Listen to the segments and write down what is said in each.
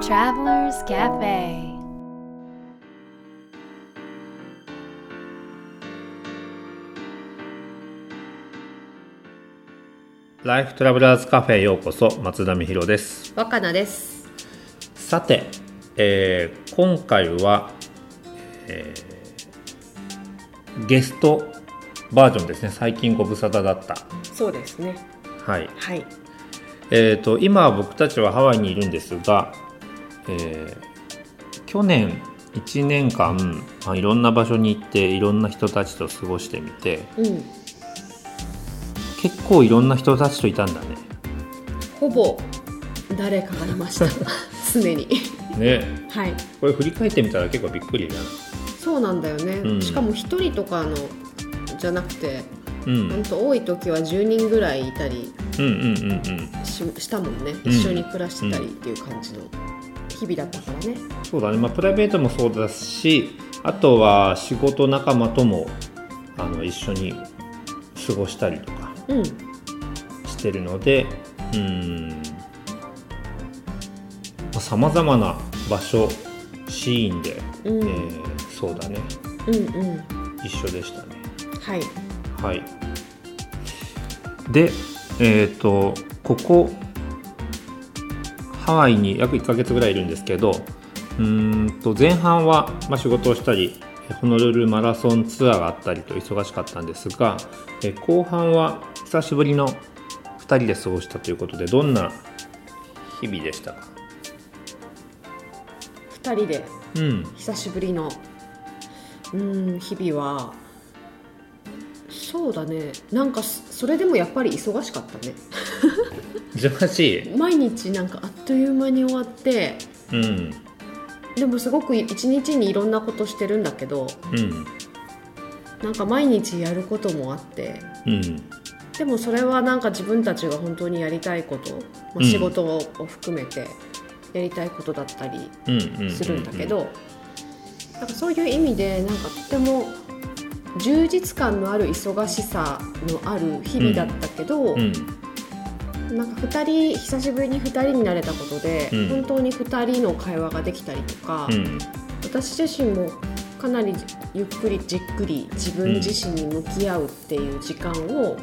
Travelers Cafe ライフトラベラーズカフェへようこそ松田美弘です若菜です。さて、えー今回は、えーゲストバージョンですね最近ご無沙汰だったそうですね。はいはい。えー、と今僕たちはハワイにいるんですが、えー去年1年間、まあ、いろんな場所に行っていろんな人たちと過ごしてみてうん。結構いろんな人たちといたんだねほぼ誰かがいました。常に。ねはい。これ振り返ってみたら結構びっくりだなそうなんだよね。うんしかも一人とかのじゃなくて、うん本当多い時は10人ぐらいいたりうんうんうんうんししたもんね。うん一緒に暮らしてたりっていう感じの日々だったからね。そうだね、まあ、プライベートもそうだしあとは仕事仲間ともあの一緒に過ごしたりとかうん。してるのでうんさまざ、まな場所シーンで、うん。えーそうだねうんうん。一緒でしたねはい。はいでえっ、とここハワイに約1ヶ月ぐらいいるんですけどうーんと前半は、まあ、仕事をしたりホノルルマラソンツアーがあったりと忙しかったんですがえ後半は久しぶりの2人で過ごしたということでどんな日々でしたか？二人で。うん。久しぶりの。うん日々は。そうだね。なんかそそれでもやっぱり忙しかったね忙しい。毎日なんかあっという間に終わってうん。でもすごく一日にいろんなことしてるんだけどうんなんか毎日やることもあってうん。でもそれはなんか自分たちが本当にやりたいこと、まあ、うん。仕事を含めてやりたいことだったりうんうんうんするんだけど、なんかそういう意味でなんかとても充実感のある忙しさのある日々だったけど、うんなんか2人久しぶりに2人になれたことで、うん。本当に2人の会話ができたりとか、うん。私自身もかなりゆっくりじっくり自分自身に向き合うっていう時間を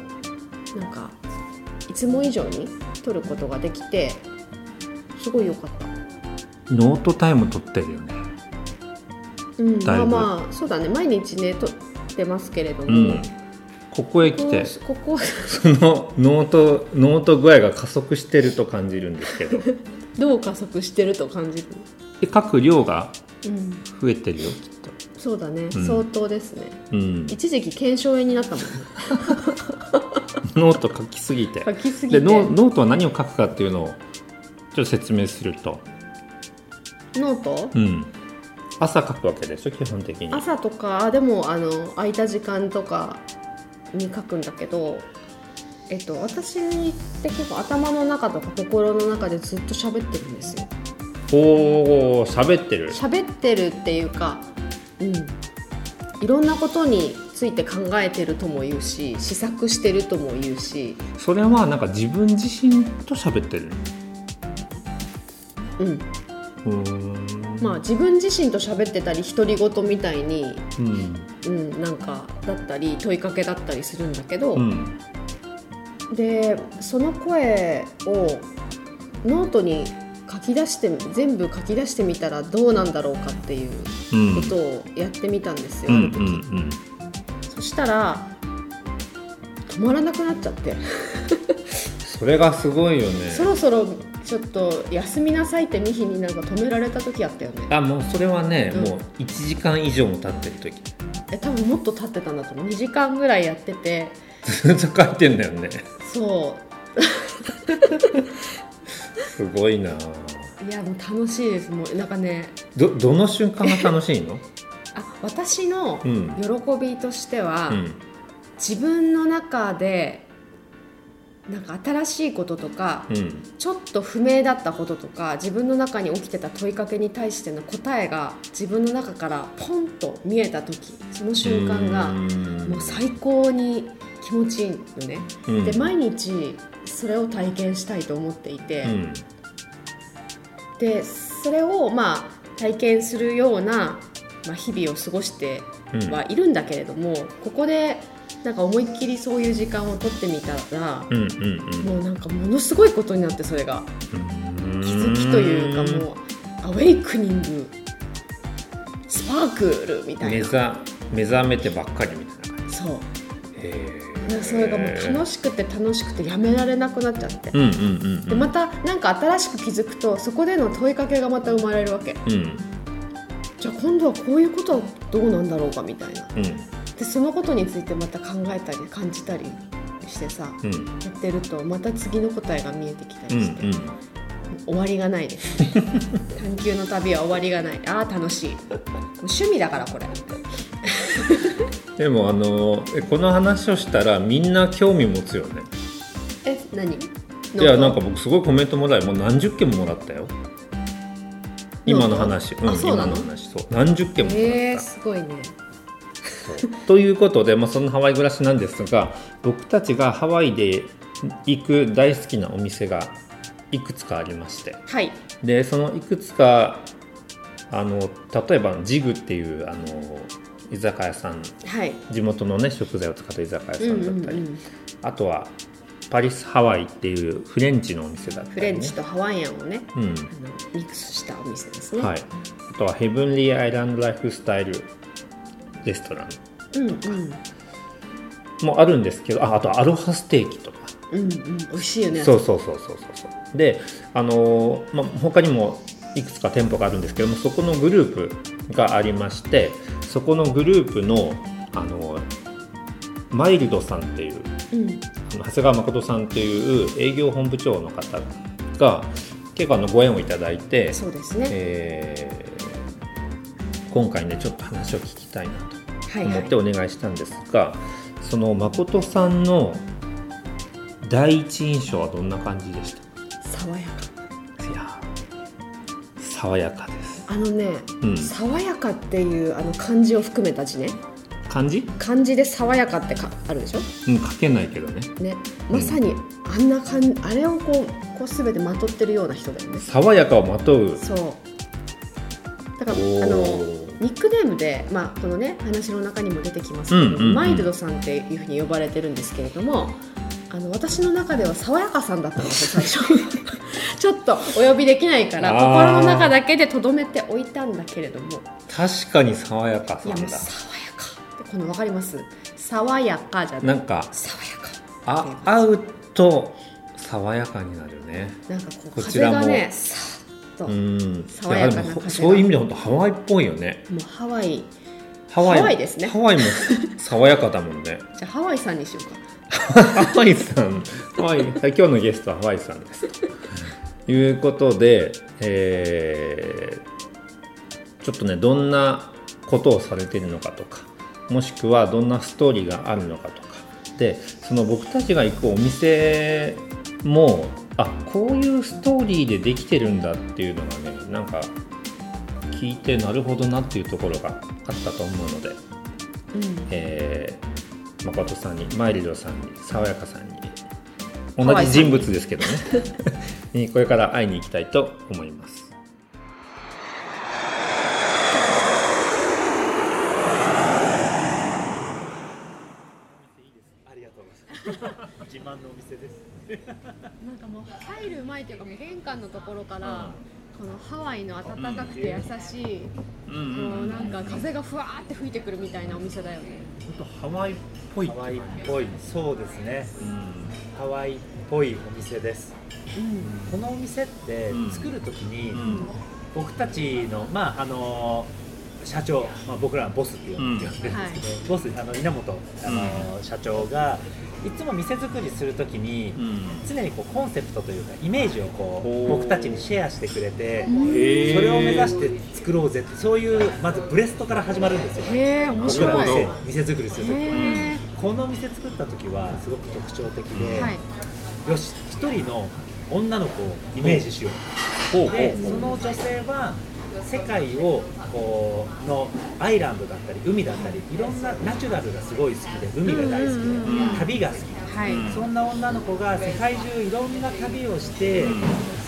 なんかいつも以上に取ることができてすごい良かった。ノートタイム取ってるよね。うん、まあまあそうだね。毎日ね取ってますけれども、うん、ここへ来て。こここそのノートノート具合が加速してると感じるんですけど。どう加速してると感じる、で書く量がうん、増えてるよきっそうだね、うん。相当ですね。と、うん、一時期腱鞘炎になったもんね。ノート書きすぎて。書きすぎて。でノノートは何を書くかっていうのをちょっと説明すると、ノートうん、朝書くわけでしょ基本的に。朝とかでもあの空いた時間とかに書くんだけどえっと私って結構頭の中とか心の中でずっと喋ってるんですよ。おお喋ってる。喋ってるっていうかうん。いろんなことについて考えてるとも言うし試作してるとも言うし。それはなんか自分自身と喋ってるうん。うーん。まあ自分自身と喋ってたり独り言みたいに、うんうん、なんかだったり問いかけだったりするんだけど、うん。でその声をノートに書き出して全部書き出してみたらどうなんだろうかっていううん。ことをやってみたんですよ、うんある時、うん。そしたら止まらなくなっちゃって、それがすごいよね。そろそろちょっと休みなさいってミヒになんか止められた時あったよね。あもうそれはね、うん。もう1時間以上も経ってる時。え多分もっと経ってたんだと思う。2時間ぐらいやってて。ずっと書いてんだよね。そう。すごいな。いやもう楽しいです。もうなんかね。どどの瞬間が楽しいの？あ私のうん。喜びとしては、うん。自分の中でなんか新しいこととか、うん。ちょっと不明だったこととか自分の中に起きてた問いかけに対しての答えが自分の中からポンと見えた時その瞬間がもう最高に気持ちいいのね、うん。で毎日それを体験したいと思っていて、うん。でそれをまあ体験するような、まあ、日々を過ごしてはいるんだけれども、ここでなんか思いっきりそういう時間を取ってみたら、うんうんうん。もうなんかものすごいことになってそれが。気気づきというかもうアウェイクニング。スパークルみたいな。目覚目覚めてばっかりみたいな感じ。そう。へそれがもう楽しくて楽しくてやめられなくなっちゃって、うんうんうんうん。でまたなんか新しく気づくとそこでの問いかけがまた生まれるわけ。うん。じゃあ今度はこういうことはどうなんだろうかみたいな。うんでそのことについてまた考えたり感じたりしてさうん。やってるとまた次の答えが見えてきたうんりして、終わりがないです。ね 探求の旅は終わりがない。ああ楽しい。趣味だからこれ。う んでもあのえこの話をしたらみんな興味持つよね。え何？いやなんか？僕すごいコメントもらいもう何十件ももらったよ。今の話。うんあそうなの？今の話。そう。何十件ももらった、えー、すごいねということで、まあ、そのハワイ暮らしなんですが僕たちがハワイで行く大好きなお店がいくつかありまして。はい。でそのいくつかあの例えばジグっていうあの居酒屋さん。はい。地元のね食材を使った居酒屋さうんんだったり、うんうん。あとはパリスハワイっていうフレンチのお店だったり、ね、フレンチとハワイアンをねうん。あのミックスしたお店ですね。はい、あとはヘブンリーアイランドライフスタイルレストラン。うんうん。もあるんですけどああとアロハステーキとか。うんうん。美味しいよね。そうそうそうそうそうそう。であのーまあ他にもいくつか店舗があるんですけどもそこのグループがありましてそこのグループのあのーマイルドさんっていううん。長谷川誠さんっていう営業本部長の方が結構あのご縁をいただいて、そうですね。えー今回ねちょっと話を聞きたいなと思ってお願いしたんですが、その誠さんの第一印象はどんな感じでした？爽やか。いや爽やかです、あのねうん、爽やかっていうあの漢字を含めた字ね。漢字、漢字で爽やかってかあるでしょ？うん、書けないけどね。ねまさにあんなかんあれをこうこう全てまとってるような人だよね。爽やかをまとう。そう。だからあのニックネームで、まあ、このね話の中にも出てきますけど、うんうんうん。マイルドさんっていうふうに呼ばれてるんですけれどもあの私の中では爽やかさんだったんですよ最初。ちょっとお呼びできないから心の中だけでとどめておいたんだけれども。確かに爽やかさんだ。爽やか。この分かります？爽やかじゃなないんか爽やか。あ会うと爽やかになるね。なんかこう風こちらも。がねと、うもん。爽やかな風が。そういう意味で本当ハワイっぽいよね。うハワイ。ハワイハワイですね。ハワイも 爽やかだもんね。じゃあハワイさんにしようか。ハワイさん、ハワイ、今日のゲストはハワイさんです。ということで、えーちょっとね、どんなことをされているのかとか、もしくはどんなストーリーがあるのかとか、で、その僕たちが行くお店も、あこういうストーリーでできてるんだっていうのがね、なんか聞いてなるほどなっていうところがあったと思うので、うん。えー誠さんにマイルドさんに爽やかさんに。同じ人物ですけどね。にこれから会いに行きたいと思いますありがとうございます。自慢のお店です。なんかもう入る前というかもう玄関のところから、このハワイの暖かくて優しい、こうなんか風がふわーって吹いてくるみたいなお店だよね。ハワイっぽいハワイっぽい、そうですね。ハワイっぽいお店です。このお店ってうん。作るときに、うん。僕たちのまああの社長、まあ、僕らはボスって呼んでるんですけど、ボスあの稲本あの、社長がいつも店作りするときに、常にこうコンセプトというかイメージをこほう。う僕たちにシェアしてくれて、それを目指して作ろうぜってそういうまずブレストから始まるんですよ。へえ面僕。ら店へ店作りするときえこの店作った時はすごく特徴的で、はい。よし一人の女の子をイメージしよう。でその女性は世界をこうのアイランドだったり海だったりいろんなナチュラルがすごい好きで海が大好きで旅が好き。はい。そんな女の子が世界中いろんな旅をして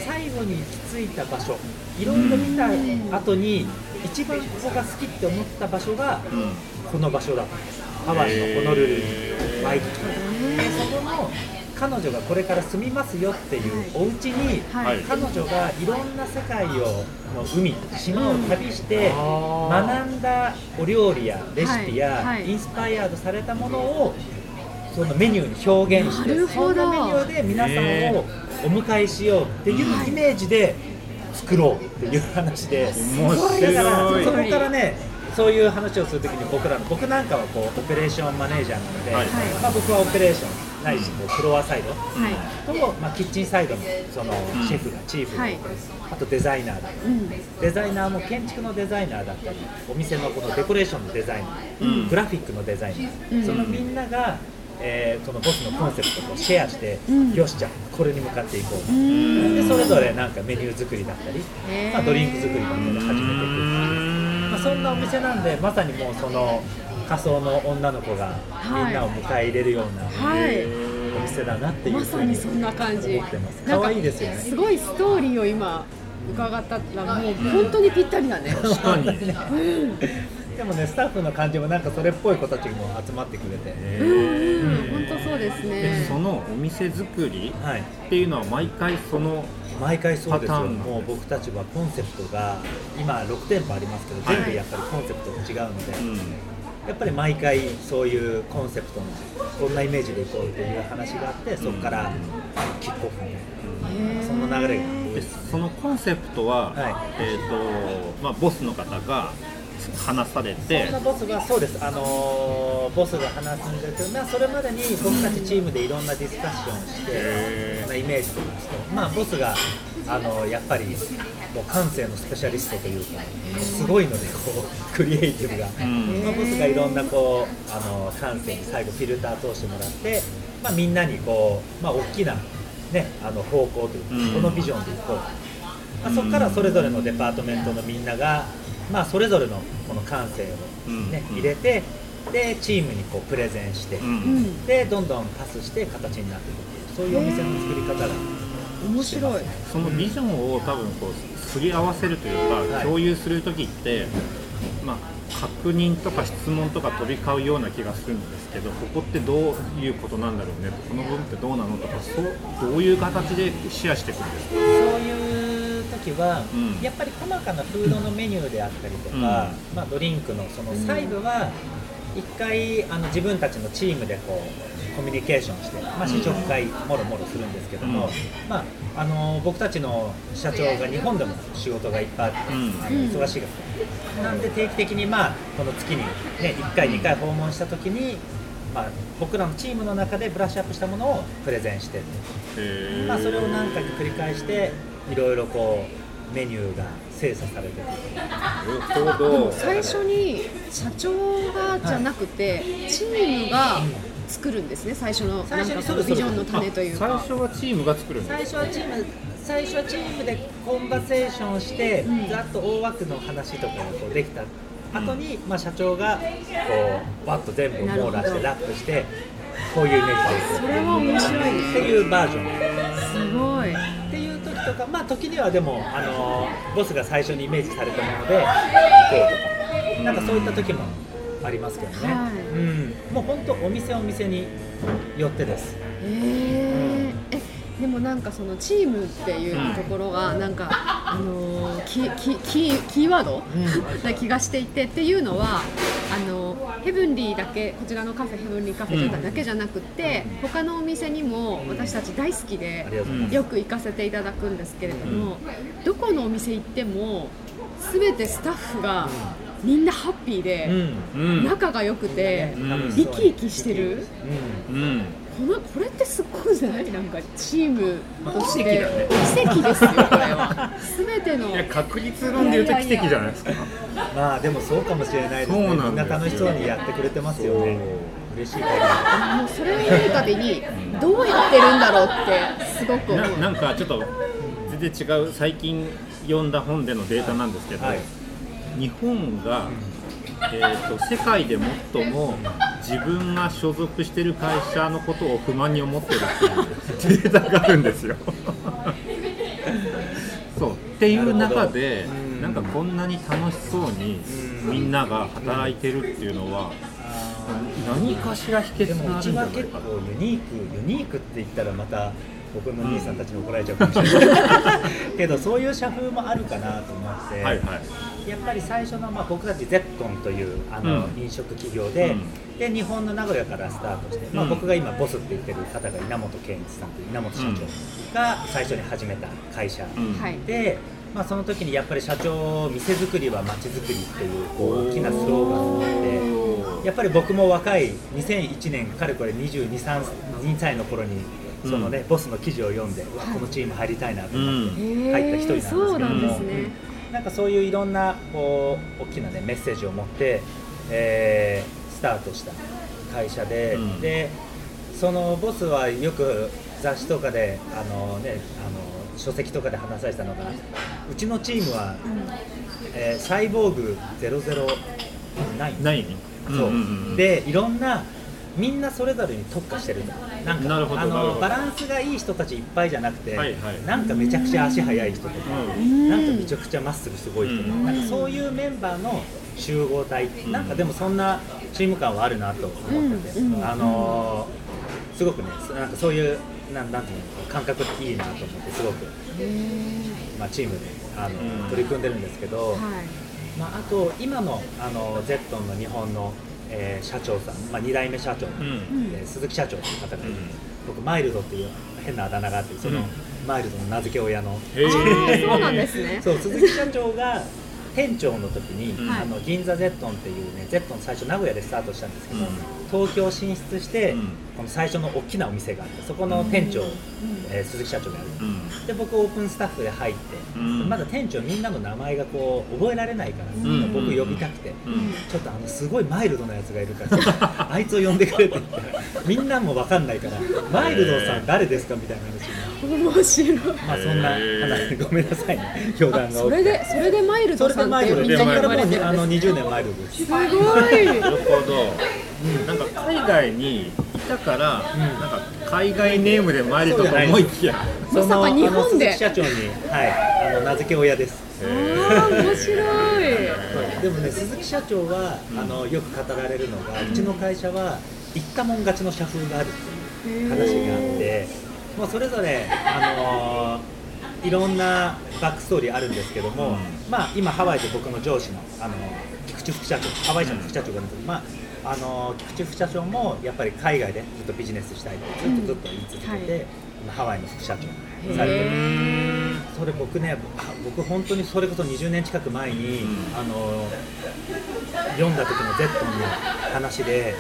最後に行き着いた場所いろいろ見た後に一番ここが好きって思った場所がうん。この場所だった。んですハワイのホノルルにワイキキでそこの彼女がこれから住みますよっていうお家に、はい。彼女がいろんな世界をの海島を旅して学んだお料理やレシピや、インスパイアードされたものをそのメニューに表現してそんなメニューで皆さんをお迎えしようっていうイメージで作ろうっていう話で、だからそこからねそういう話をするときに僕らの僕なんかはこうオペレーションマネージャーなので、はい。まあ、僕はオペレーションないしこうフロアサイド。はい。と、まあ、キッチンサイドのそのシェフがチーフが、はい。あとデザイナーだうん。デザイナーも建築のデザイナーだったりお店のこのデコレーションのデザイナー、うん。グラフィックのデザイナー、うん。そのみんなが、えーそのボスのコンセプトをシェアして、うん。よしじゃあこれに向かっていこう、うん。でそれぞれなんかメニュー作りだったり、まあ、ドリンク作りだったり始めていくあ、そんなお店なんでまさにもうその仮想の女の子がはい。みんなを迎え入れるようなはい。お店だなっていうまふうにさにそんな感じ。思ってます。なんか可愛いですよね。すごいストーリーを今伺ったらもう本当にぴったりだね確かにでもねスタッフの感じもなんかそれっぽい子たちも集まってくれて、うん本当そうですでねそのお店作りはい、っていうのは毎回その毎回そうですよ。もう僕たちはコンセプトが今6店舗ありますけどはい。全部やっぱりコンセプトが違うので、うん。やっぱり毎回そういうコンセプトのこんなイメージでいこうっていう話があってそこからキックオフみたいなその流れが多いでですそのコンセプトは、はえっ、とまあボスの方が話されて。そんなボスはそうです、あのーボスが話すんですけど、まあ、それまでに僕たちチームでいろんなディスカッションして、へー。そのイメージとかして、まあ、ボスが、あのやっぱりもう感性のスペシャリストというか、すごいのでこう、クリエイティブが、うん。まあ、ボスがいろんなこう、あの感性に最後、フィルター通してもらって、まあ、みんなにこう、まあ、大きな、ね、あの方向というか、うん。このビジョンでいこう。まあ、そこからそれぞれのデパートメントのみんなが、まあ、それぞれのこの感性を、ねうん。入れてでチームにこうプレゼンして、ううん。んでどんどんパスして形になっていくっていうそういうお店の作り方が面白い。そのビジョンを多分こうすり合わせるというか、はい。共有する時って、まあ、確認とか質問とか飛び交うような気がするんですけどここってどういうことなんだろうねとこの部分ってどうなのとかそうどういう形でシェアしていくんですか？そういう時は、うん。やっぱり細かなフードのメニューであったりとか、うん。まあ、ドリンクのその細部は一回あの自分たちのチームでこうコミュニケーションして、まあ、試食会もろもろするんですけども、うん。まあ、あの僕たちの社長が日本でも仕事がいっぱいあって、忙しいから。なんで定期的に、まあ、この月に、ね、1回2回訪問した時に、まあ、僕らのチームの中でブラッシュアップしたものをプレゼンしてまあ、それを何回か繰り返していろいろこうメニューが精査されてるなるほでもど最初に社長がじゃなくて、チームが作るんですね。最初の最初になんかそのビジョンの種という最か初はチームが作るん最です初はチーム最初はチームでコンバセーションして、うん。ざっと大枠の話とかがこうできた。後に、まあ、社長がこうバッと全部網羅してラップしてこういうイメージでそれは面白い。っていうバージョン。すごいとか、まあ、時にはでも、あのボスが最初にイメージされたもので行こうとか、なんかそういった時もありますけどね、はい。うん、もう本当、お店お店によってです。えー。えでもなんかそのチームっていうところがなんか、あのーキキキーワード、な気がしていてっていうのはあのヘブンリーだけこちらのカフェヘブンリーカフェだけじゃなくて、他のお店にも私たち大好きで。よく行かせていただくんですけれども、どこのお店行っても全てスタッフがみんなハッピーで、うん。仲が良くて、うん。生き生きしてる。このこれってすっごいじゃない？なんかチームとして奇跡だね。奇跡ですよこれは。全ての。いや確率論で言うと奇跡じゃないですか。まあでもそうかもしれないですね。みんな楽しそうにやってくれてますよね。嬉しい限も。うそれを見るたびにどうやってるんだろうってすごく思う。ななんかちょっと全然違う最近読んだ本でのデータなんですけど、はい。日本が、えー、と世界で最も自分が所属してる会社のことを不満に思ってるっていうデータがあるんですよ。そう。っていう中でなんかこんなに楽しそうにうんみんなが働いてるっていうのはあ何かしら秘訣があるんもうちはじゃないか結構ユニークユニークって言ったらまた僕の兄さんたちに怒られちゃうかもしれない。けどそういう社風もあるかなと思って、はいはいやっぱり最初の、まあ、僕たちゼットンというあの、うん。飲食企業で,、うん。で日本の名古屋からスタートして、まあ、うん。僕が今ボスって言ってる方が稲本健一さんという稲本社長が最初に始めた会社で、まあ、その時にやっぱり社長店作りは街づくりっていうこう大きなスローガンを持ってやっぱり僕も若い2001年かれこれ22 3 2歳の頃にそのね、ボスの記事を読んで、うわこのチーム入りたいなと思ってうん。入った一人なんですけども、そうなんですねなんかそういういろんなこう大きな、ね、メッセージを持って、えースタートした会社で、うん。でそのボスはよく雑誌とかであの、ね、あの書籍とかで話されてたのがうちのチームは、えーサイボーグ009ないそう、んんん。でいろんなみんなそれぞれに特化してると。なんかなるほどあのバランスがいい人たちいっぱいじゃなくて、はいはい。なんかめちゃくちゃ足速い人とか、うん。なんかめちゃくちゃまっすぐすごい人とか、うん。なんかそういうメンバーの集合体、ん。なんかでもそんなチーム感はあるなと思ってて、うん。うん。あのーすごくねなんかそういうなんなんていうの感覚っていいなと思ってすごく、まあ、チームであの、うん。取り組んでるんですけど、はい。まあ、あと今のあのゼットンの日本の、えー社長さん、まあ、2代目社長の、うん。えー鈴木社長という方がうん。僕マイルドっていう変なあだ名があってその、うん。マイルドの名付け親の。そうなんですね。そう鈴木社長が店長の時に、うん。あの銀座ゼットンっていうねゼットン最初名古屋でスタートしたんですけど、うん。東京進出して、うん。この最初の大きなお店があってそこの店長、えー鈴木社長がやる。うん。で僕オープンスタッフで入って、うん。まだ店長みんなの名前がこう覚えられないから、ん。僕呼びたくて、うん。ちょっとあのすごいマイルドなやつがいるから あいつを呼んでくれって言ってみんなも分かんないからマイルドさん誰ですかみたいな話になって。面白い。まあそんな話ごめんなさいね余談が多くて。それでそれでマイルドさんってマイルドでみんなにそこからもうあの20年マイルドです。すごい。なるほど、なんか海外にいたから、ん。なんか海外ネームで参りとか思いきや。まさか日本で。鈴木社長に、はい、あの名付け親です。あー面白い。でもね鈴木社長は、あのよく語られるのが、うちの会社は行ったもん勝ちの社風があるっていう話があってもうそれぞれ、あのーいろんなバックストーリーあるんですけども、うん。まあ、今ハワイで僕の上司の、あの菊池副社長ハワイ社の副社長がいるんですけど、まああの菊池副社長もやっぱり海外でずっとビジネスしたいってずっとずっと言い続けて、うんはい。今ハワイの副社長されてるへそれ僕ねあ僕本当にそれこそ20年近く前に、うん。あの読んだ時のゼットンの話で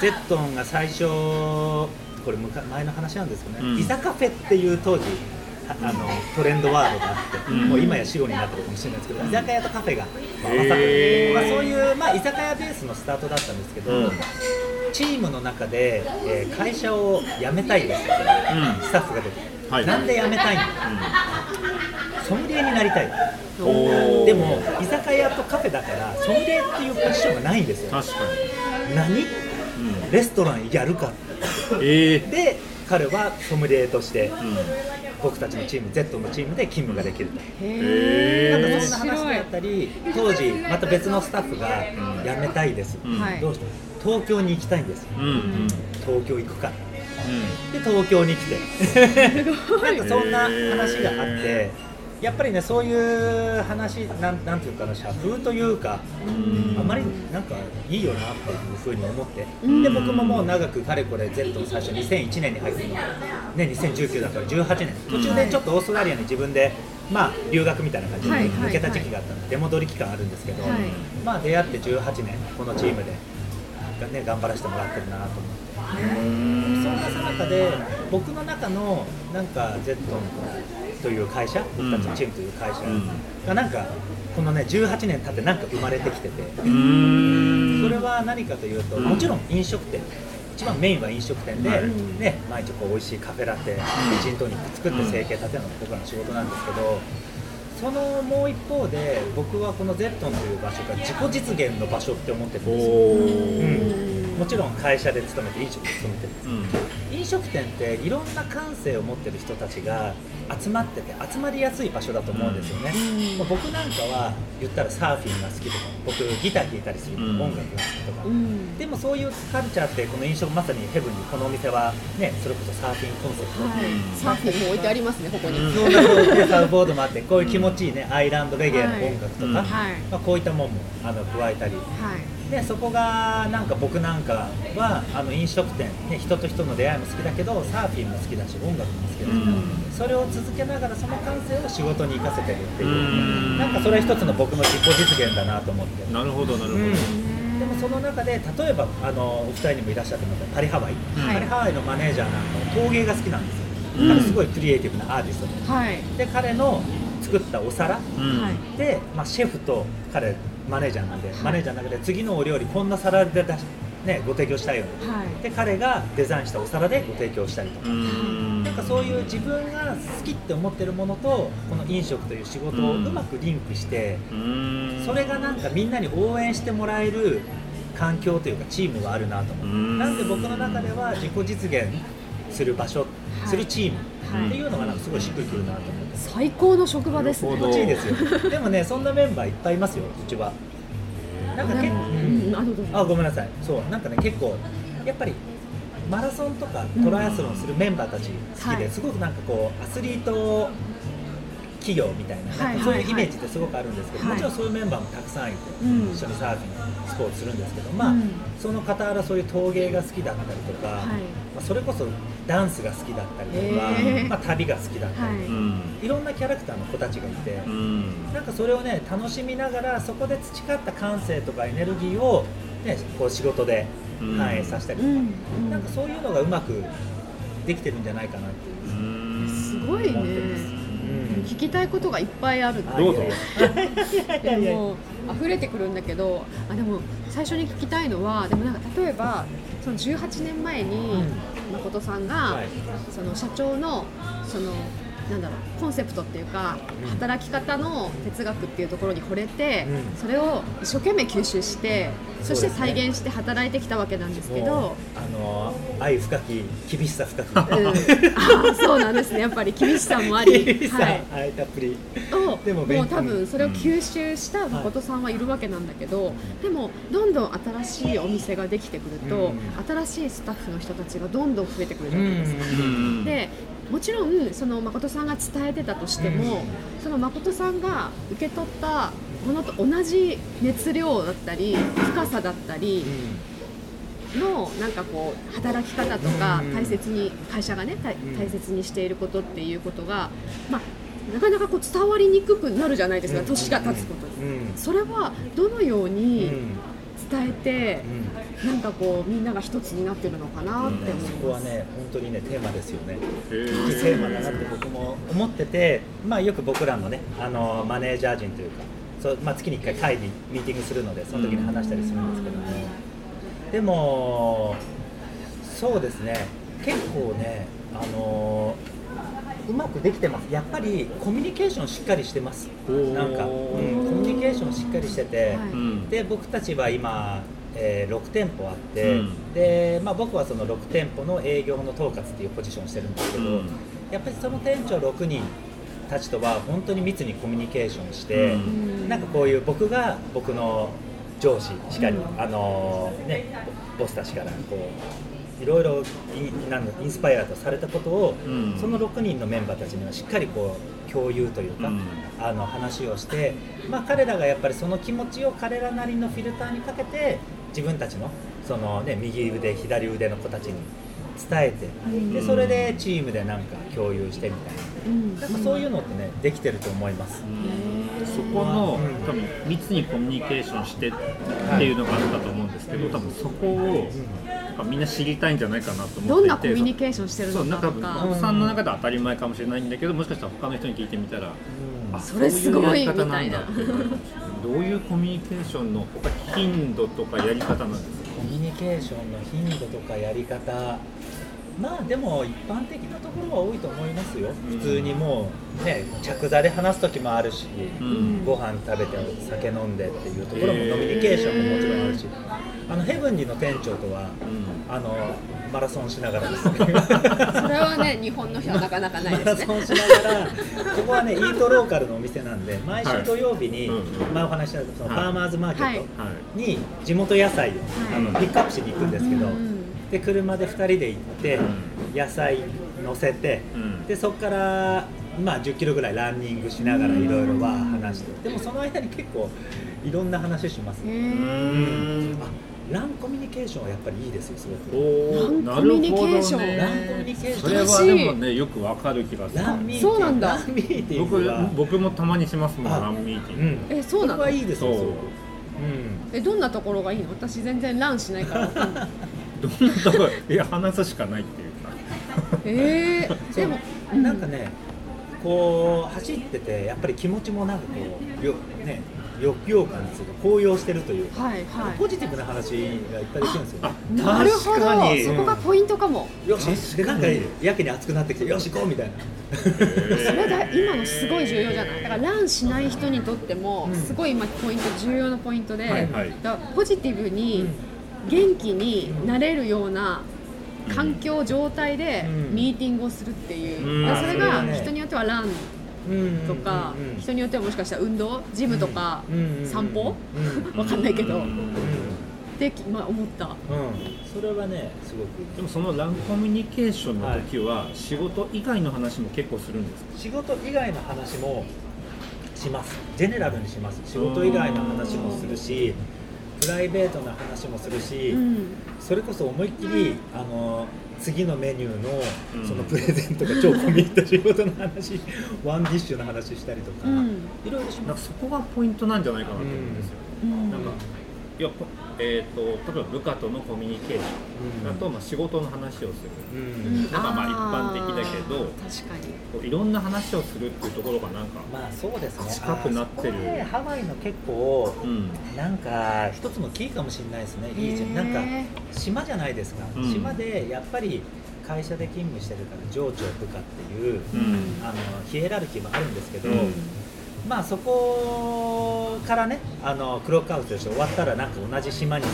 ゼットンが最初これむか前の話なんですけどね、うん。居酒カフェっていう当時ああのトレンドワードがあって、うん。もう今や死後になってるかもしれないですけど、居酒屋とカフェが、まあ、合わさってまあ、そういう、まあ、居酒屋ベースのスタートだったんですけど、うん。チームの中で、えー会社を辞めたいですっていううん。スタッフが出て、はい。なんで辞めたいん。だソムリエになりたい。でも居酒屋とカフェだからソムリエっていうポジションがないんですよ。確か何？に、レストランやるか。うん、ええで彼はソムリエとしてうん僕たちのチーム Z のチームで勤務ができると、へなんえかそんな話だったり当時また別のスタッフが辞めたいです、どうして東京に行きたいんです。東京行くか。らで東京に来て。なんかそんな話があってやっぱりねそういう話なんなんていうかな社風というかうん。あまりなんかいいよなっていうふうに思って。うん。で僕ももう長くかれこれ Z の最初2001年に入ってね2019だから18年。途中でちょっとオーストラリアに自分でまあ留学みたいな感じではい抜けた時期があったので出戻り期間あるんですけどはい。まあ出会って18年このチームでがね頑張らせてもらってるなと思って。そんなさなかで僕の中のなんか Z という会社僕たちのチームという会社うん。がなんかこのね18年経ってなんか生まれてきてて。それは何かというともちろん飲食店。一番メインは飲食店で、はいね、毎日こう美味しいカフェラテジントニック作って生計立てるのが僕らの仕事なんですけどそのもう一方で僕はこのゼットンという場所が自己実現の場所って思ってるんですよ。おうーんもちろん会社で勤めて飲食で勤めてるんですうん。飲食店っていろんな感性を持ってる人たちが集まってて集まりやすい場所だと思うんですよね、まあ僕なんかは言ったらサーフィンが好きとか僕ギター弾いたりするうん。音楽が好きとか、うん。でもそういうカルチャーってこの飲食まさにヘブンにこのお店はねそれこそサーフィンコンセプト、はい、サーフィンも置いてありますねここに、うん。そうそうでサーフボードもあってこういう気持ちいいねアイランドレゲエの音楽とか、はいはい。まあ、こういったもんもあの加えたり。はいでそこがなんか僕なんかはあの飲食店、ね、人と人の出会いも好きだけどサーフィンも好きだし音楽も好きだし、うん。それを続けながらその感性を仕事に生かせてるっていう、うん。なんかそれは一つの僕の自己実現だなと思って。なるほどなるほど、でもその中で例えばあのお二人にもいらっしゃってますパリハワイ、はい。パリハワイのマネージャーなんかは陶芸が好きなんですよ、うん。彼すごいクリエイティブなアーティストで。はい。で彼の作ったお皿。で、まあ、シェフと彼マネージャーなんで、はい。マネージャーの中で次のお料理こんな皿で出し、ね、ご提供したいよね。はい。で彼がデザインしたお皿でご提供したりとか、うん。なんかそういう自分が好きって思ってるものとこの飲食という仕事をうまくリンクして、うん。それがなんかみんなに応援してもらえる環境というかチームがあるなと思う、うん。なんで僕の中では自己実現する場所、はい。するチーはいムっていうのがなんかすごいしっくりくるなと思って。最高の職場ですね。気持ちいいですよ。でもねそんなメンバーいっぱいいますようちは。なんか結構、うん。あごめんなさい。そう。なんかね結構やっぱりマラソンとかトライアスロンするメンバーたち好きで、はい。すごくなんかこうアスリート企業みたいな,、はいそういうイメージってすごくあるんですけど、はい。もちろんそういうメンバーもたくさんいて、うん。一緒にサーフィンスポーツするんですけどまあ、うん。その傍らそういう陶芸が好きだったりとか、はい。まあ、それこそダンスが好きだったりとか、まあ、旅が好きだったり、はい。うん。いろんなキャラクターの子たちがいて。うん。なんかそれをね楽しみながらそこで培った感性とかエネルギーを、ね、こう仕事でうん。反映させたりとか、なんかそういうのがうまくできてるんじゃないかなっていううん。すごい思ってます。ねうん聞きたいことがいっぱいあるどうぞ。でも溢れてくるんだけどあでも最初に聞きたいのはでもなんか例えばその18年前に誠さんが、はい。その社長のそのなんだろうコンセプトっていうか、うん。働き方の哲学っていうところに惚れて、うん。それを一生懸命吸収してそしてそうですね。再現して働いてきたわけなんですけど。あの愛深き厳しさ深きうん、あそうなんですね。やっぱり厳しさもあり、はい、愛たっぷり。をでももう多分それを吸収した誠さんはいるわけなんだけど、でもどんどん新しいお店ができてくると、うん。新しいスタッフの人たちがどんどん増えてくるじゃないですか。うん。でもちろんその誠さんが伝えてたとしても、うん。その誠さんが受け取ったものと同じ熱量だったり深さだったりのなんかこう働き方とかうん。大切に会社がね大切にしていることっていうことが、まあ、なかなかこう伝わりにくくなるじゃないですか、うん。年が経つことに。うん。それはどのよううにん伝えてう、ん。なんかこうみんなが一つになってるのかなって思いそこはます。ね本当にねテーマですよね。へテーーマだなって僕も思ってて、まあ、よく僕らのねあのマネージャー陣というかそう、まあ、月に1回会議ミーティングするのでその時に話したりするんですけども、でもそうですね。結構ねあのうまくできてます。やっぱりコミュニケーションしっかりしてます。なんか、うん、コミュニケーションしっかりしてて、で僕たちは今、えー6店舗あって、うん。でまあ、僕はその6店舗の営業の統括っていうポジションをしてるんですけど、うん。やっぱりその店長6人たちとは本当に密にコミュニケーションして、うん。なんかこういう僕が僕の上司しかり、うん。あのねボスたちからこういろいろインなんインスパイアとされたことを、うん。その6人のメンバーたちにはしっかりこう共有というか、うん。あの話をして、まあ、彼らがやっぱりその気持ちを彼らなりのフィルターにかけて自分たちのその、ね、右腕左腕の子たちに伝えて、うん。でそれでチームでなんか共有してみたいな。うん。なんかそういうのってね、できてると思います。そこのうん多分密にコミュニケーションしてっていうのがあったと思うんですけど多分そこをなんかみんな知りたいんじゃないかなと思っていて。どんなコミュニケーションしてるそうなんかのかとかお子さんの中では当たり前かもしれないんだけどもしかしたら他の人に聞いてみたらあそれすごいそううやり方んだみたいなどういうコミュニケーションの他頻度とかやり方なんですか？コミュニケーションの頻度とかやり方。まあでも一般的なところは多いと思いますよ、うん。普通にもうね着座で話す時もあるし、うん。ご飯食べてお酒飲んでっていうところもノミニケーションももちろんあるしああのヘブンリーの店長とはあのマラソンしながらですね。それはね日本の人はなかなかないマですね。ラソンしながらここはねイートローカルのお店なんで毎週土曜日に、はい。うん前お話ししたそのはい。ファーマーズマーケットはい。に地元野菜を、あのはいピックアップしに行くんですけど、うんで車で2人で行って、野菜乗せて、うん。でそこから、まあ、10キロぐらいランニングしながらいろいろは話してでもその間に結構いろんな話しますへね、ーあランコミュニケーションはやっぱりいいですよすごく。ランコミュニケーション。ランコミュニケーション。それはでもねよくわかる気がする。ランミーティングそうなんだ。ランミーティン僕僕もたまにしますもんあランミーティング、うんえそうなの？これはいいですよそう。すごくえどんなところがいいの？私全然ランしないから。どんなところ？いや話すしかないっていうか。えー、でもなんかねこう走っててやっぱり気持ちもなんかこうよね抑揚感ですか高揚してるというか、はいはい。ポジティブな話がいっぱいできるんですよね。なるほど。そこがポイントかも、よし。でなんかやけに熱くなってきてよし行こうみたいな。それだ今のすごい重要じゃない？だからランしない人にとってもうん。すごい今ポイント重要なポイントで、はいはい。だからポジティブに元気になれるような環境状態でうん。ミーティングをするっていう、うん。それが人によってはランうんとか、うんうん人によってはもしかしたら運動ジムとか、うん散歩？うんわかんないけど、うんって、まあ、思った。うん。それはねすごく。でもそのランコミュニケーションの時は仕事以外の話も結構するんですか？仕事以外の話もします。ジェネラルにします。仕事以外の話もするしプライベートな話もするし、うん。それこそ思いっきりあの次のメニューのうん。そのプレゼントが超込み入った仕事の話ワンディッシュの話したりとか、うん。いろいろします。なんかそこがポイントなんじゃないかなと思うんですよ、うん。なんかいやこえー、と例えば部下とのコミュニケーションだと、まあ、仕事の話をする。ううん。んなんかまあ一般的だけど確かに。こういろんな話をするっていうところがなんか、まあそうですね。近くなってる。ねハワイの結構うん。なんか一つのキーかもしれないですね。いいじゃん。なんかへ島じゃないですか、うん。島でやっぱり会社で勤務してるから上長部下っていう、うーん。あのヒエラルキーもあるんですけど、うんまあそこからねあのクロックアウトして終わったらなんか同じ島に住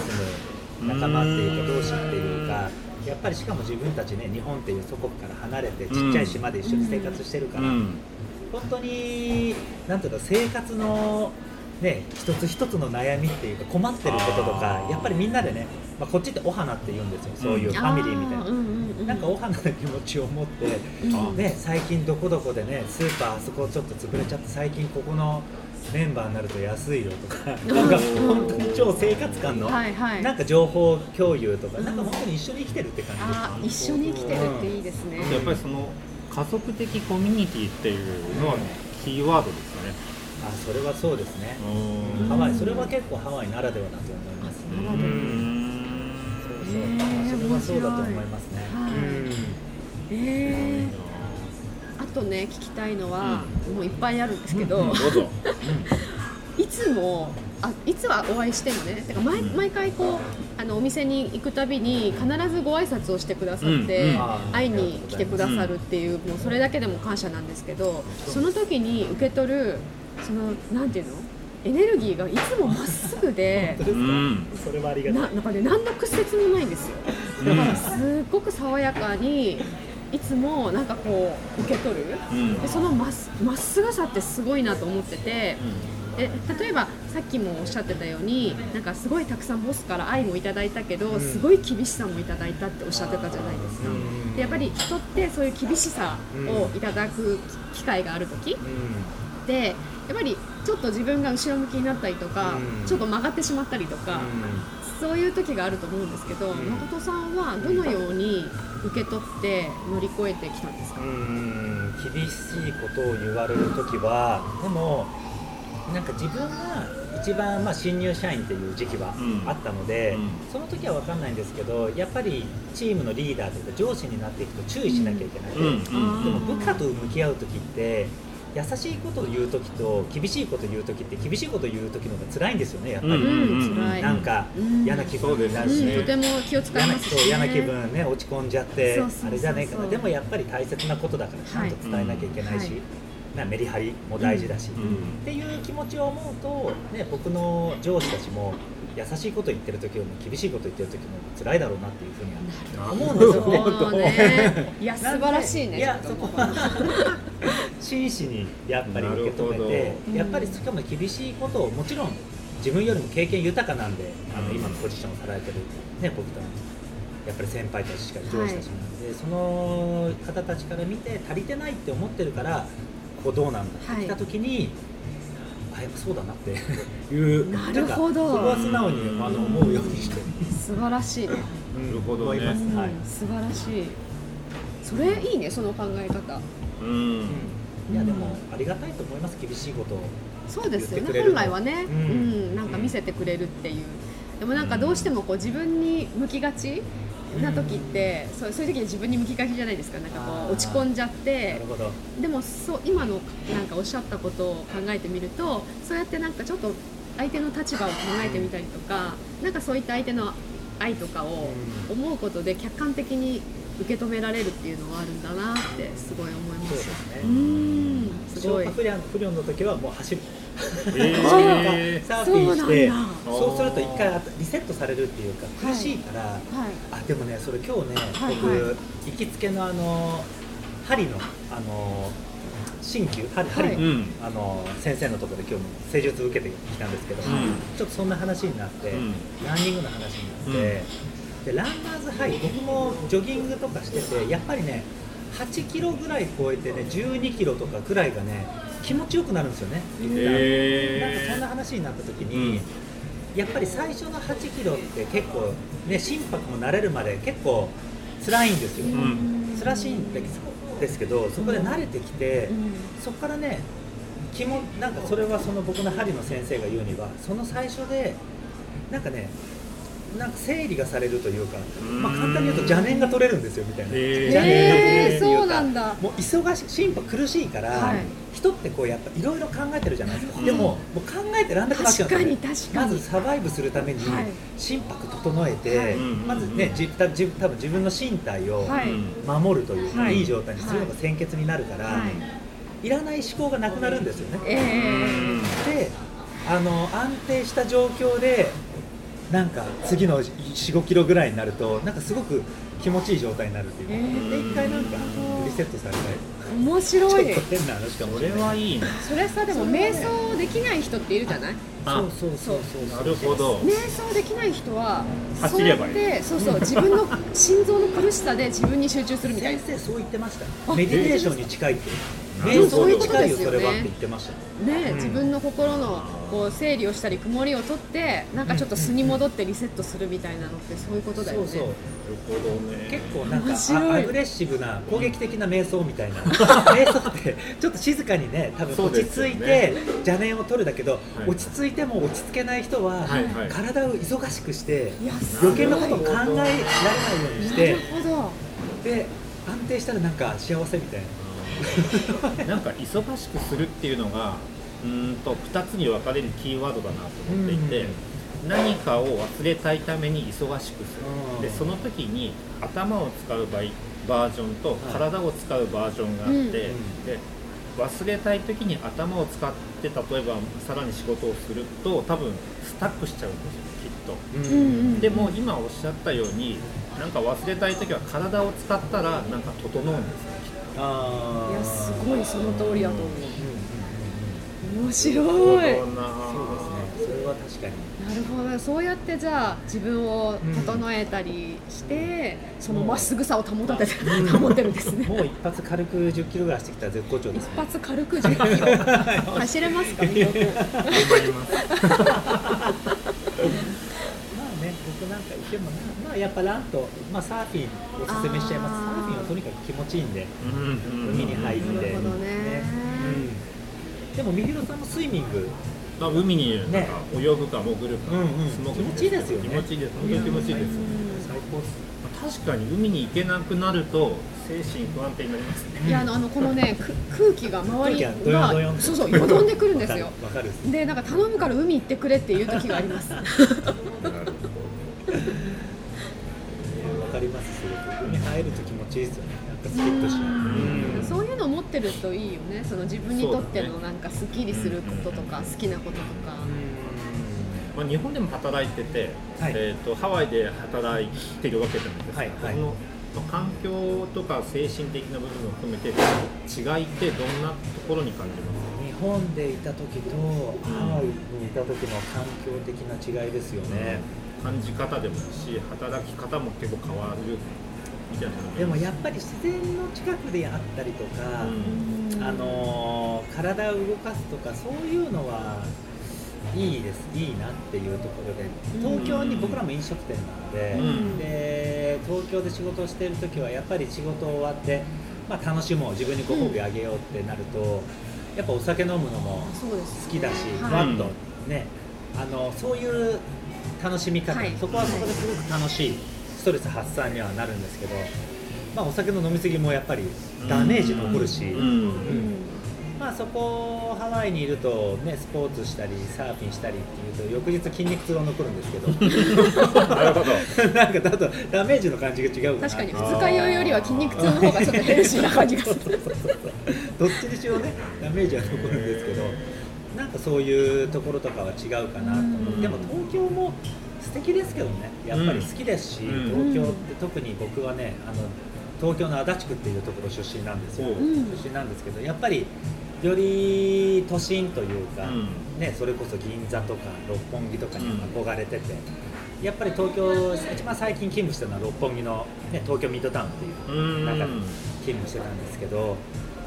む仲間っていうか同士っていうかやっぱりしかも自分たちね日本っていう祖国から離れてちっちゃい島で一緒に生活してるから、うん。本当になんていうか生活のね一つ一つの悩みっていうか困ってることとかやっぱりみんなでね、まあ、こっちってお花って言うんですよ。そういうファミリーみたいな。あうんうんうんなんかお花の気持ちを持って、うん。ね、最近どこどこでねスーパーあそこちょっと潰れちゃって最近ここのメンバーになると安いよとかなんか本当に超生活感の、なんか情報共有とかなんか本当に一緒に生きてるって感じ。です一緒に生きてるっていいですね、やっぱりその家族的コミュニティっていうのはキーワードですね。あそれはそうですね、うん。ハワイそれは結構ハワイならではだと思います。ね、なるほどそれはそうだと思いますね、はいうんえー。あとね聞きたいのは、もういっぱいあるんですけど、どうぞ。いつもあいつはお会いしてもね。てか毎毎回こうあのお店に行くたびに必ずご挨拶をしてくださって、うんうん。会いに来てくださるっていう、もうそれだけでも感謝なんですけどその時に受け取るそのなんていうの？エネルギーがいつもまっすぐでそれはありがたいななんかね何の屈折もないんですよ。だからすっごく爽やかにいつもなんかこう受け取る。うん。でそのまっすまっすぐさってすごいなと思ってて、え例えばさっきもおっしゃってたようになんかすごいたくさんボスから愛もいただいたけど、うん。すごい厳しさもいただいたっておっしゃってたじゃないですか、うん。でやっぱり人ってそういう厳しさをいただく機会がある時うんでやっぱりちょっと自分が後ろ向きになったりとか、うん。ちょっと曲がってしまったりとか、そういう時があると思うんですけど、ん。誠さんはどのように受け取って乗り越えてきたんですか、うん。厳しいことを言われる時はでもなんか自分が一番まあ新入社員っていう時期はうん。あったので、うん。その時は分かんないんですけどやっぱりチームのリーダーというか上司になっていくと注意しなきゃいけない、うん。うん。でも部下と向き合う時って優しいことを言う時と厳しいことを言う時って厳しいことを言う時の方が辛いんですよねやっぱり、うんうんなんかうん。嫌な気分になるし、うん、とても気を使い嫌なますし、ね、嫌な気分ね落ち込んじゃってそうそうそうそう。あれじゃねえかな。でもやっぱり大切なことだからちゃんと伝えなきゃいけないし、はい。なメリハリも大事だし、うん。っていう気持ちを思うと、ね、僕の上司たちも優しいこと言ってる時も厳しいこと言ってる時も辛いだろうなっていうふうには思うんですよ。ねいや素晴らしいねいやそこは真摯にやっぱり受け止めてやっぱりしかも厳しいことをもちろん自分よりも経験豊かなんであのうん。今のポジションをされてる、ね、僕とやっぱり先輩たちしかり上司たちなんで、その方たちから見て足りてないって思ってるからここどうなんだって来た時に、あやっぱそうだなって。いうなるほど。そこは素直にあの思うようにして。素晴らしい。ねなるほどね思います、うん。はい。素晴らしい。それいいねその考え方。うん。いやでもありがたいと思います厳しいことをそうですよね。言ってくれる本来はね、ううんん。なんか見せてくれるっていう。でもなんかどうしてもこう自分に向きがちな時って、そうそういう時に自分に向きがちじゃないですか。なんかこう落ち込んじゃって。でもそう今のなんかおっしゃったことを考えてみるとそうやってなんかちょっと相手の立場を考えてみたりとかなんかそういった相手の愛とかを思うことで客観的に受け止められるっていうのはあるんだなってすごい思いまそうですすね。うーん。すごい。不良不良の時はもう走るえサー。フィンしてそうすると一回リセットされるっていうか苦しいから、はい。あでもねそれ今日ね、はい僕、はい。行きつけのあの針のあの鍼灸針,、はい。あの先生のところで今日も施術受けてきたんですけど、ん。ちょっとそんな話になって、うん。ランニングの話になって、でランナーズハイ僕もジョギングとかしててやっぱりね8キロぐらい超えてね12キロとかくらいがね気持ちよくなるんですよね、へー。なんかそんな話になった時に、やっぱり最初の8キロって結構ね心拍も慣れるまで結構辛いんですよ、うん。辛しいんですけどそこで慣れてきて、うん。そこからね気もなんかそれはその僕の針の先生が言うにはその最初でなんかねなんか整理がされるというか、まあ、簡単に言うと邪念が取れるんですよみたいな、へー。邪念が取れるっていうかへーそうなんだ。もう忙しい心拍苦しいから、はい。人ってこうやっぱいろいろ考えてるじゃないですか、うん。でももう考えてらんなくなっちゃうんですよ、ね、確かに確かに。まずサバイブするためにはい。心拍整えて、はい。まずねじたじ多分自分の身体をはい。守るというか、はい。い、い状態にするのが先決になるから、はい。い、らない思考がなくなるんですよね。え。であの安定した状況でなんか次の4 5キロぐらいになるとなんかすごく気持ちいい状態になるっていうか、へーで一回なんかリセットされたり。ー、面白い。ちょっと変な話かもそれはい。い。ねそれさでも瞑想できない人っているじゃない？あそうそうそうそうなるほど。瞑想できない人は走ればいい。そうやってそうそう自分の心臓の苦しさで自分に集中するみたいな。先生そう言ってました。あメディテーションに近いってえ瞑想に近いよそういうことですよね。それはって言ってましたね、うん。自分の心のこう整理をしたり曇りを取ってなんかちょっと素に戻ってリセットするみたいなのってそういうことだよね。そうそう。なるほどね。結構なんかアグレッシブな攻撃的な瞑想みたいな。瞑想ってちょっと静かにね多分落ち着いて邪念を取るだけど、い落ち着いても落ち着けない人は、はいはい。体を忙しくしていや余計なことを考えられないようにしてなるほど。で安定したらなんか幸せみたいななんか忙しくするっていうのがうーんと2つに分かれるキーワードだなと思っていて、何かを忘れたいために忙しくすうん。るでその時に頭を使う場合バージョンと体を使うバージョンがあって、うんで忘れたい時に頭を使って例えばさらに仕事をすると多分スタックしちゃうんですよきっと。うんうんでも今おっしゃったようになんか忘れたい時は体を使ったらなんか整うんですよあー。いやすごいその通りだと思う。んうんうんうん。う面白い。なるほどな。そうですね。それは確かに。なるほど。そうやってじゃあ自分を整えたりして、そのまっすぐさを保たてて、保ってるんですね。もう一発軽く10キロぐらい走ってきたら絶好調ですね。一発軽く10キロ。走れますか？ね、僕なんかいてもな、まあやっぱランと、まあサーフィンおすすめしちゃいます。サーフィンはとにかく気持ちいいんで、うん海に入って。なるほどね。うん。でも、みひろさんもスイミング、まあ、海になんかね。泳ぐか潜るか、うんうん。気持ちいいですよね。気持ちいいです。本当に気持ちいいです、最高っす。まあ確かに海に行けなくなると精神不安定になりますね。いやあのあのこのねく空気が周りがそうそうよどんでくるんですよ。わかる。わかる。でなんか頼むから海行ってくれっていう時があります ります、すごく。海入ると気持ちいいですよね。なんかスキッとしちゃう。うん。そういうのを持ってるといいよね。その自分にとってのなんかすっきりすることとか好きなこととか。まあ、日本でも働いてて、はい。えー、とハワイで働いてるわけじゃないですか、はい。はい。そのまあ環境とか精神的な部分を含めて違いってどんなところに感じます日本でいた時とハワイにいた時の環境的な違いですよね、感じ方でもいいし働き方も結構変わるみたいな。のでもやっぱり自然の近くであったりとか、あのー体を動かすとかそういうのはいいです。いいなっていうところで東京に僕らも飲食店なので,、うん。で東京で仕事をしている時はやっぱり仕事終わって、まあ、楽しもう。自分にご褒美あげようってなると、やっぱお酒飲むのも好きだし、はい。わっとねあのそういう楽しみ方、はい。そこはそこですごく楽しいストレス発散にはなるんですけど、まあ、お酒の飲み過ぎもやっぱりダメージ残るし、うん。うん。まあ、そこハワイにいると、ね、スポーツしたりサーフィンしたりっていうと翌日筋肉痛は残るんですけど。なるほど。なんかだとダメージの感じが違う確かに二日酔いよりは筋肉痛の方がちょっとヘルシーな感じがする。どっちにしろねダメージは残るんですけどなんかそういうところとかは違うかなと思う。ん。ってでも東京も素敵ですけどね。やっぱり好きですし、うん。東京って特に僕はねあの東京の足立区っていうところ出身なんですよ、出身なんですけどやっぱりより都心というか、うん。ね、それこそ銀座とか六本木とかに憧れてて、やっぱり東京一番最近勤務してるのは六本木の、ね、東京ミッドタウンっていううん。中に勤務してたんですけど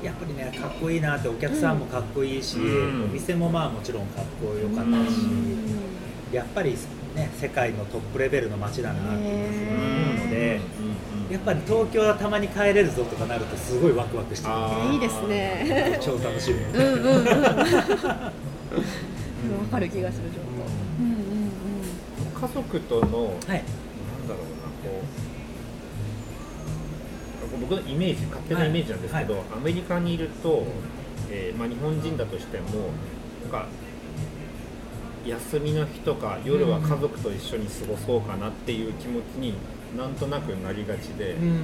やっぱりねかっこいいなってお客さんもかっこいいし、うん。お店もまあもちろんかっこよかったし、やっぱりね世界のトップレベルの街だなって思うので。やっぱり東京はたまに帰れるぞとかなるとすごいワクワクしていいですね。超楽しみ、うんうんうん わかる気がするちょっと。うん。うん家族とのなんだろうなはいこう僕のイメージ勝手なイメージなんですけど、はアメリカにいると、えーまあ、日本人だとしてもなんか休みの日とか夜は家族と一緒に過ごそうかなっていう気持ちになんとなくなりがちで、うん。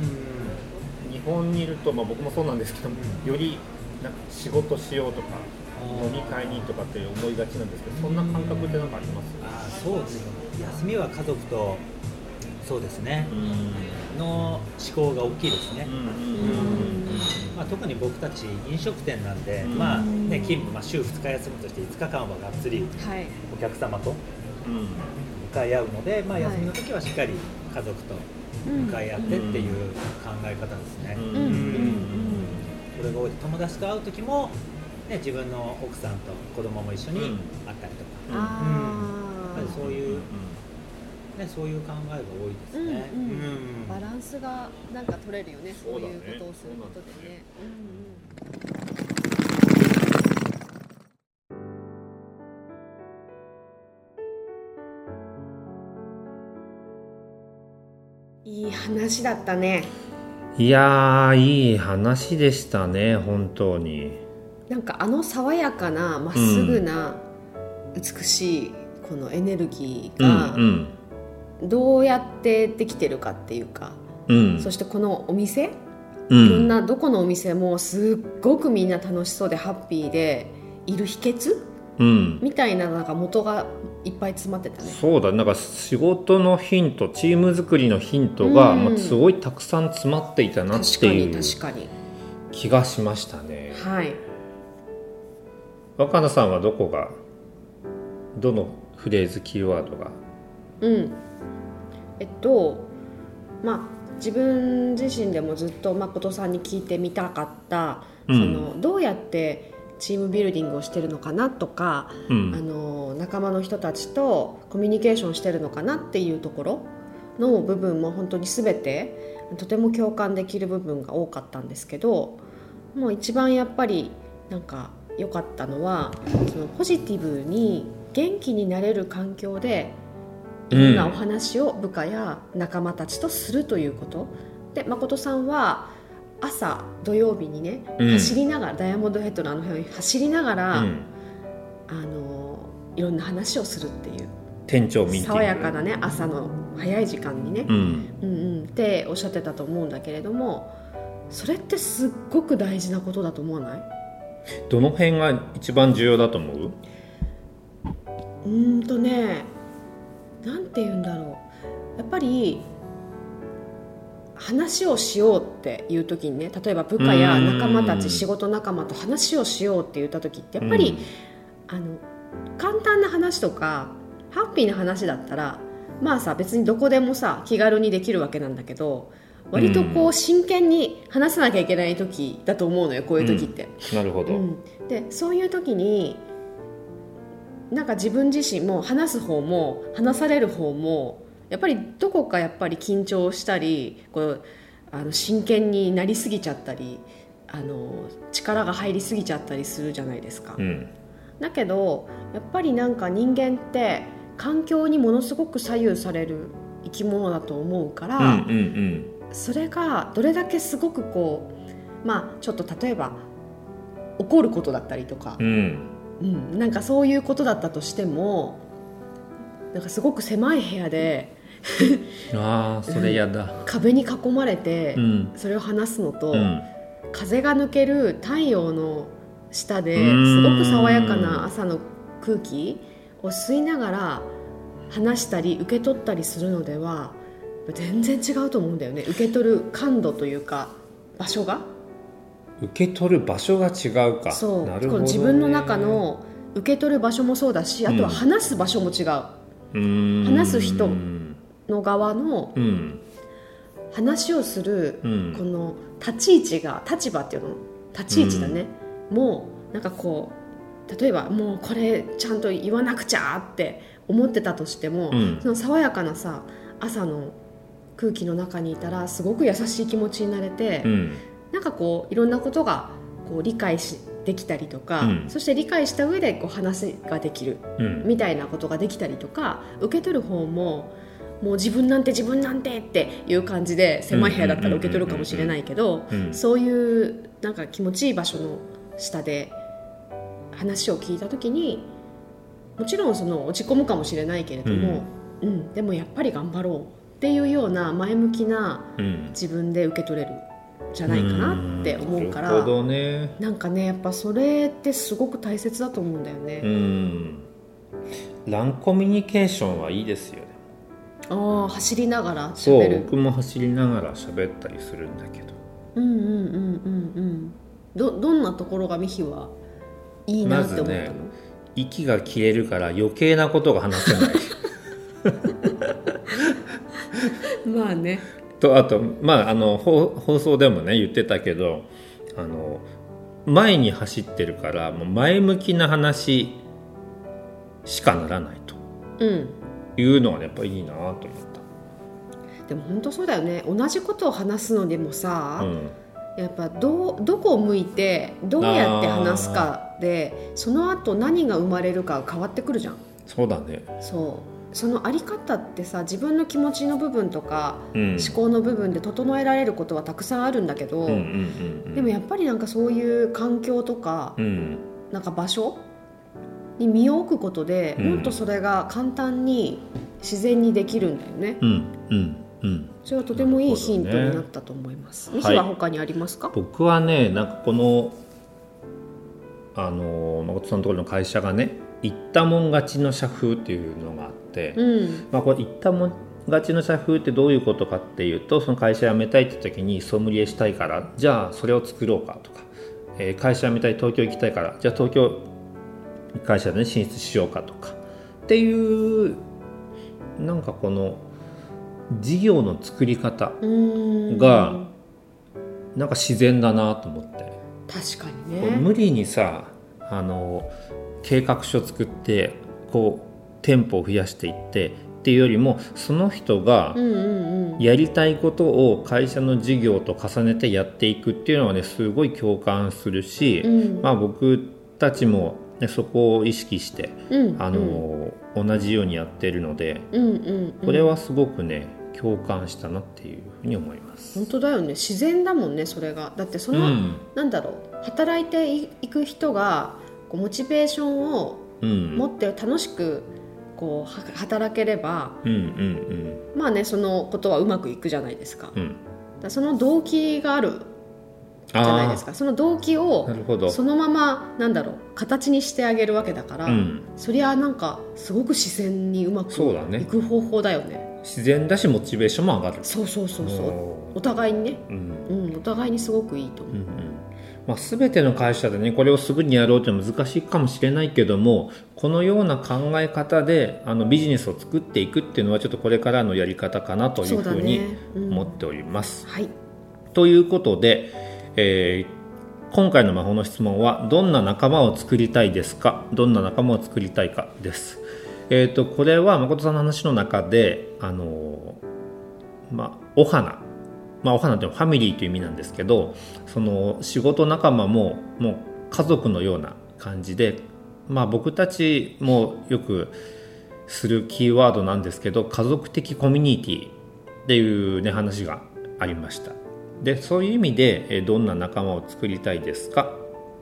日本にいると、まあ、僕もそうなんですけどもよりなんか仕事しようとか飲み会にとかって思いがちなんですけどそんな感覚って何かあります？あーそうですね。休みは家族とそうですね。うんの思考が大きいですね、まあ、特に僕たち飲食店なんで、うん。まあね、勤務、まあ、週2日休みとして5日間はがっつりはい。お客様とうん。向かい合うので、まあ、はい。休みの時はしっかり家族と向かい合ってっていう考え方ですね、うん。うん。うんそれが多い。友達と会う時も、ね、自分の奥さんと子供も一緒にうん。会ったりとか、うん。やっあぱりそういう、ね、そういう考えが多いですね、うんうん。うん。バランスがなんか取れるよねそういうことをすることでね。いい話だったね。いやーいい話でしたね本当に。なんかあの爽やかなまっすぐな、美しいこのエネルギーがうんどうやってできてるかっていうか、うん。そしてこのお店、ういろんんなどこのお店もすっごくみんな楽しそうでハッピーでいる秘訣うん。みたいななんか元がいっぱい詰まってたね。そうだなんか仕事のヒントチーム作りのヒントが、うん。まあ、すごいたくさん詰まっていたなっ確かにていう確かに。気がしましたね。はい。若菜さんはどこがどのフレーズキーワードがうんえっとまあ自分自身でもずっと誠さんに聞いてみたかった、うん。そのどうやってチームビルディングをしてるのかなとか、うん。あの仲間の人たちとコミュニケーションしてるのかなっていうところの部分も本当に全てとても共感できる部分が多かったんですけどもう一番やっぱりなんか良かったのはそのポジティブに元気になれる環境でいろんなお話を部下や仲間たちとするということ、で誠さんは朝土曜日にね、うん。走りながらダイヤモンドヘッドのあの辺を走りながら、うん。あのいろんな話をするっていう。店長爽やかなね朝の早い時間にね、うん。うんうん、っておっしゃってたと思うんだけれどもそれってすっごく大事なことだと思わない？どの辺が一番重要だと思う？うーんとねなんて言うんだろう。やっぱり話をしようっていう時にね例えば部下や仲間たうんち仕事仲間と話をしようって言った時ってやっぱり、あの簡単な話とかハッピーな話だったらまあさ別にどこでもさ気軽にできるわけなんだけど割とこう真剣に話さなきゃいけない時だと思うのよこういう時って。なるほど、うん、でそういう時になんか自分自身も話す方も話される方もやっぱりどこかやっぱり緊張したりこうあの真剣になりすぎちゃったりあの力が入りすぎちゃったりするじゃないですか。うん。だけどやっぱりなんか人間って環境にものすごく左右される生き物だと思うから、うんうんそれがどれだけすごくこうまあちょっと例えば怒ることだったりとかうんう、ん。うん、なんかそういうことだったとしてもなんかすごく狭い部屋でああそれやだ。壁に囲まれてうん。それを話すのと、うん。風が抜ける太陽の下でうん。すごく爽やかな朝の空気を吸いながら話したり受け取ったりするのでは全然違うと思うんだよね。受け取る感度というか場所が受け取る場所が違うか。そう、なるほど、ね、この自分の中の受け取る場所もそうだしあとは話す場所も違う、うーん。話す人うんの側のうん。話をするうん。この立ち位置が立場っていうの立ち位置だね、もうなんかこう例えばもうこれちゃんと言わなくちゃって思ってたとしても、うん。その爽やかなさ朝の空気の中にいたらすごく優しい気持ちになれて、うんなんかこういろんなことがこう理解しできたりとか、うん。そして理解した上でこう話ができるうん。みたいなことができたりとか受け取る方ももう自分なんて自分なんてっていう感じで狭い部屋だったら受け取るかもしれないけどうん。そういうなんか気持ちいい場所の下で話を聞いた時にもちろんその落ち込むかもしれないけれども、うん。でもやっぱり頑張ろうっていうような前向きなうん。自分で受け取れる。んじゃないかなって思うから。なるほどね。なんかねやっぱそれってすごく大切だと思うんだようね、ん。ランコミュニケーションはいいですよね。ああ走りながらそう僕も走りながら喋ったりするんだけど。うんうんうんうんうん。どどんなところがミヒはいいなって思ったの、まずね息が切れるから余計なことが話せない。まあねとあとまああの放放送でもね言ってたけどあの前に走ってるからもう前向きな話しかならないと。うん。いうのはねやっぱいいなと思っでも本当そうだよね。同じことを話すのでもた、さう、ん、やっぱどうどこを向いてどうやって話すかでその後何が生まれるか変わってくるじゃん。そうだね、そうそのあり方ってさ自分の気持ちの部分とかうん、思考の部分で整えられることはたくさんあるんだけど、でもやっぱりなんかそういう環境とか、うん。なんか場所に身を置くことで、うん。もっとそれが簡単に自然にできるんだよね。うんうんうん。それはとてもいいヒントになったと思います、はい。ミヒは他にありますか、僕はねなんかこのあの誠さんのところの会社がね言ったもん勝ちの社風っていうのがあって、うん。まあ、これ言ったもん勝ちの社風ってどういうことかっていうとその会社辞めたいって時にソムリエしたいからじゃあそれを作ろうかとか、えー会社辞めたい東京行きたいからじゃあ東京会社で、ね、進出しようかとかっていうなんかこの事業の作り方がなんか自然だなと思って、確かにね。無理にさあの計画書作ってこう店舗を増やしていってっていうよりもその人がやりたいことを会社の事業と重ねてやっていくっていうのはねすごい共感するし、うん。まあ、僕たちも、ね、そこを意識してうん。あの、同じようにやってるのでうんうんうん。これはすごくね共感したなっていうふうに思います。本当だよね。自然だもんねそれが。だってその、うん。なんだろう。働いていく人がこうモチベーションをうん。持って楽しくこうは働ければうんうんまあねそのことはうまくいくじゃないですか,、うん。うんらその動機があるじゃないですか。その動機をそのままなんだろう形にしてあげるわけだから、うん。そりゃなんかすごく自然にうまくそうだね。いく方法だよね。自然だしモチベーションも上がる。そうそうそうそう。おお互いにね、うん。うん、お互いにすごくいいと思う、うんうんまあ、全ての会社でねこれをすぐにやろうというのは難しいかもしれないけどもこのような考え方であのビジネスを作っていくっていうのはちょっとこれからのやり方かなというふうにね。うん。思っております。はい。ということで、えー今回の魔法の質問はどんな仲間を作りたいですか？どんな仲間を作りたいかです。えー、とこれは誠さんの話の中であのーまあ、お花まあ、お花ってファミリーという意味なんですけどその仕事仲間ももう家族のような感じで、まあ、僕たちもよくするキーワードなんですけど家族的コミュニティっていうね話がありました。でそういう意味でどんな仲間を作りたいですか？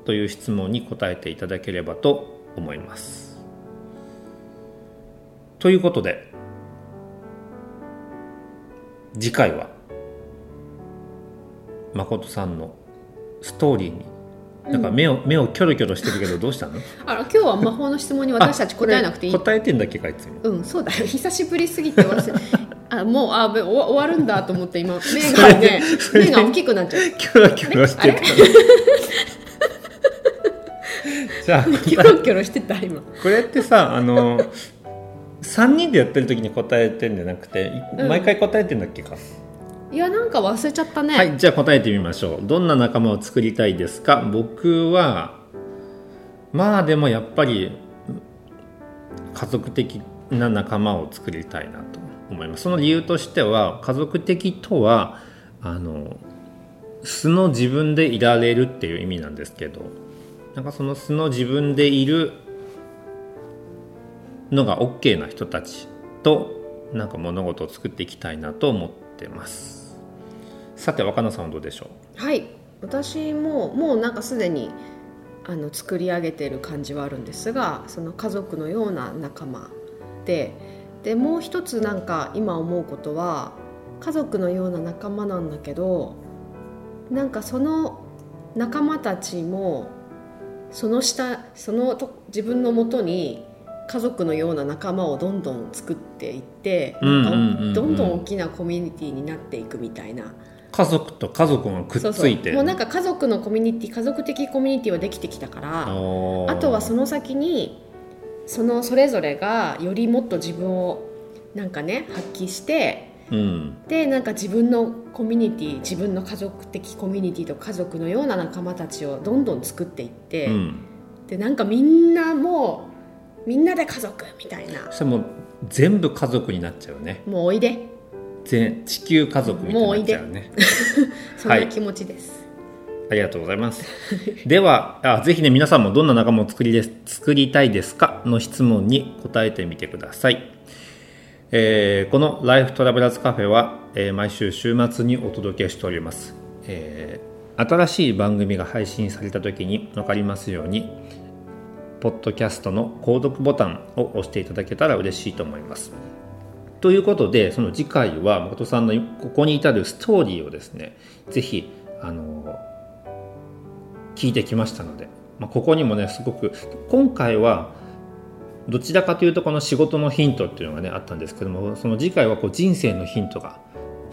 という質問に答えていただければと思います。ということで次回は誠さんのストーリーに。なんか目を,、目をキョロキョロしてるけどどうしたの？あら今日は魔法の質問に私たち答えなくていい答えてんだっけかいつも。うんそうだよ。久しぶりすぎて忘れ あもうあべ終わ終わるんだと思って今目がね目が大きくなっちゃうキョロキョロしてた じゃあ キョロキョロしてた今。これってさあの3人でやってる時に答えてんじゃなくて、いうん。毎回答えてんだっけか、いやなんか忘れちゃったね、はいじゃあ答えてみましょう。どんな仲間を作りたいですか？僕はまあでもやっぱり家族的な仲間を作りたいなと思います。その理由としては家族的とはあの素の自分でいられるっていう意味なんですけどなんかその素の自分でいるのが OK な人たちとなんか物事を作っていきたいなと思ってます。さて若菜さんはどうでしょはい私ももうなんかすでにあの作り上げてる感じはあるんですがその家族のような仲間ででもう一つなんか今思うことは家族のような仲間なんだけどなんかその仲間たちもその下そのと自分のもとに家族のような仲間をどんどん作っていってんどんどん大きなコミュニティになっていくみたいな。う家族と家族がくっついてもうなんか家族のコミュニティ家族的コミュニティはできてきたからああとはその先にそのそれぞれがよりもっと自分をなんかね発揮してうん。でなんか自分のコミュニティ自分の家族的コミュニティと家族のような仲間たちをどんどん作っていって、うん。でなんかみんなもうみんなで家族みたいな。そしたらもう全部家族になっちゃうね。もうおいで全地球家族みたいになっちゃうね そんな気持ちです、ありがとうございます。ではあ、ぜひね、皆さんもどんな仲間を作りです作りたいですかの質問に答えてみてください。えーこのライフトラベラーズカフェは、えー毎週週末にお届けしております。えー新しい番組が配信された時に分かりますように、ポッドキャストの購読ボタンを押していただけたら嬉しいと思います。ということで、その次回は誠さんのここに至るストーリーをですね、ぜひ、あの、聞いてきましたので、まあ、ここにもね、すごく、今回は、どちらかというとこの仕事のヒントっていうのがねあったんですけどもその次回はこう人生のヒントが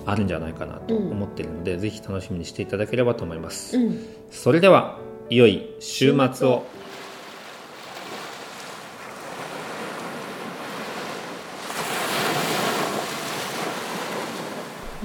あるんじゃないかなと思っているので、ぜひ楽しみにしていただければと思います、うん。それでは良い週末を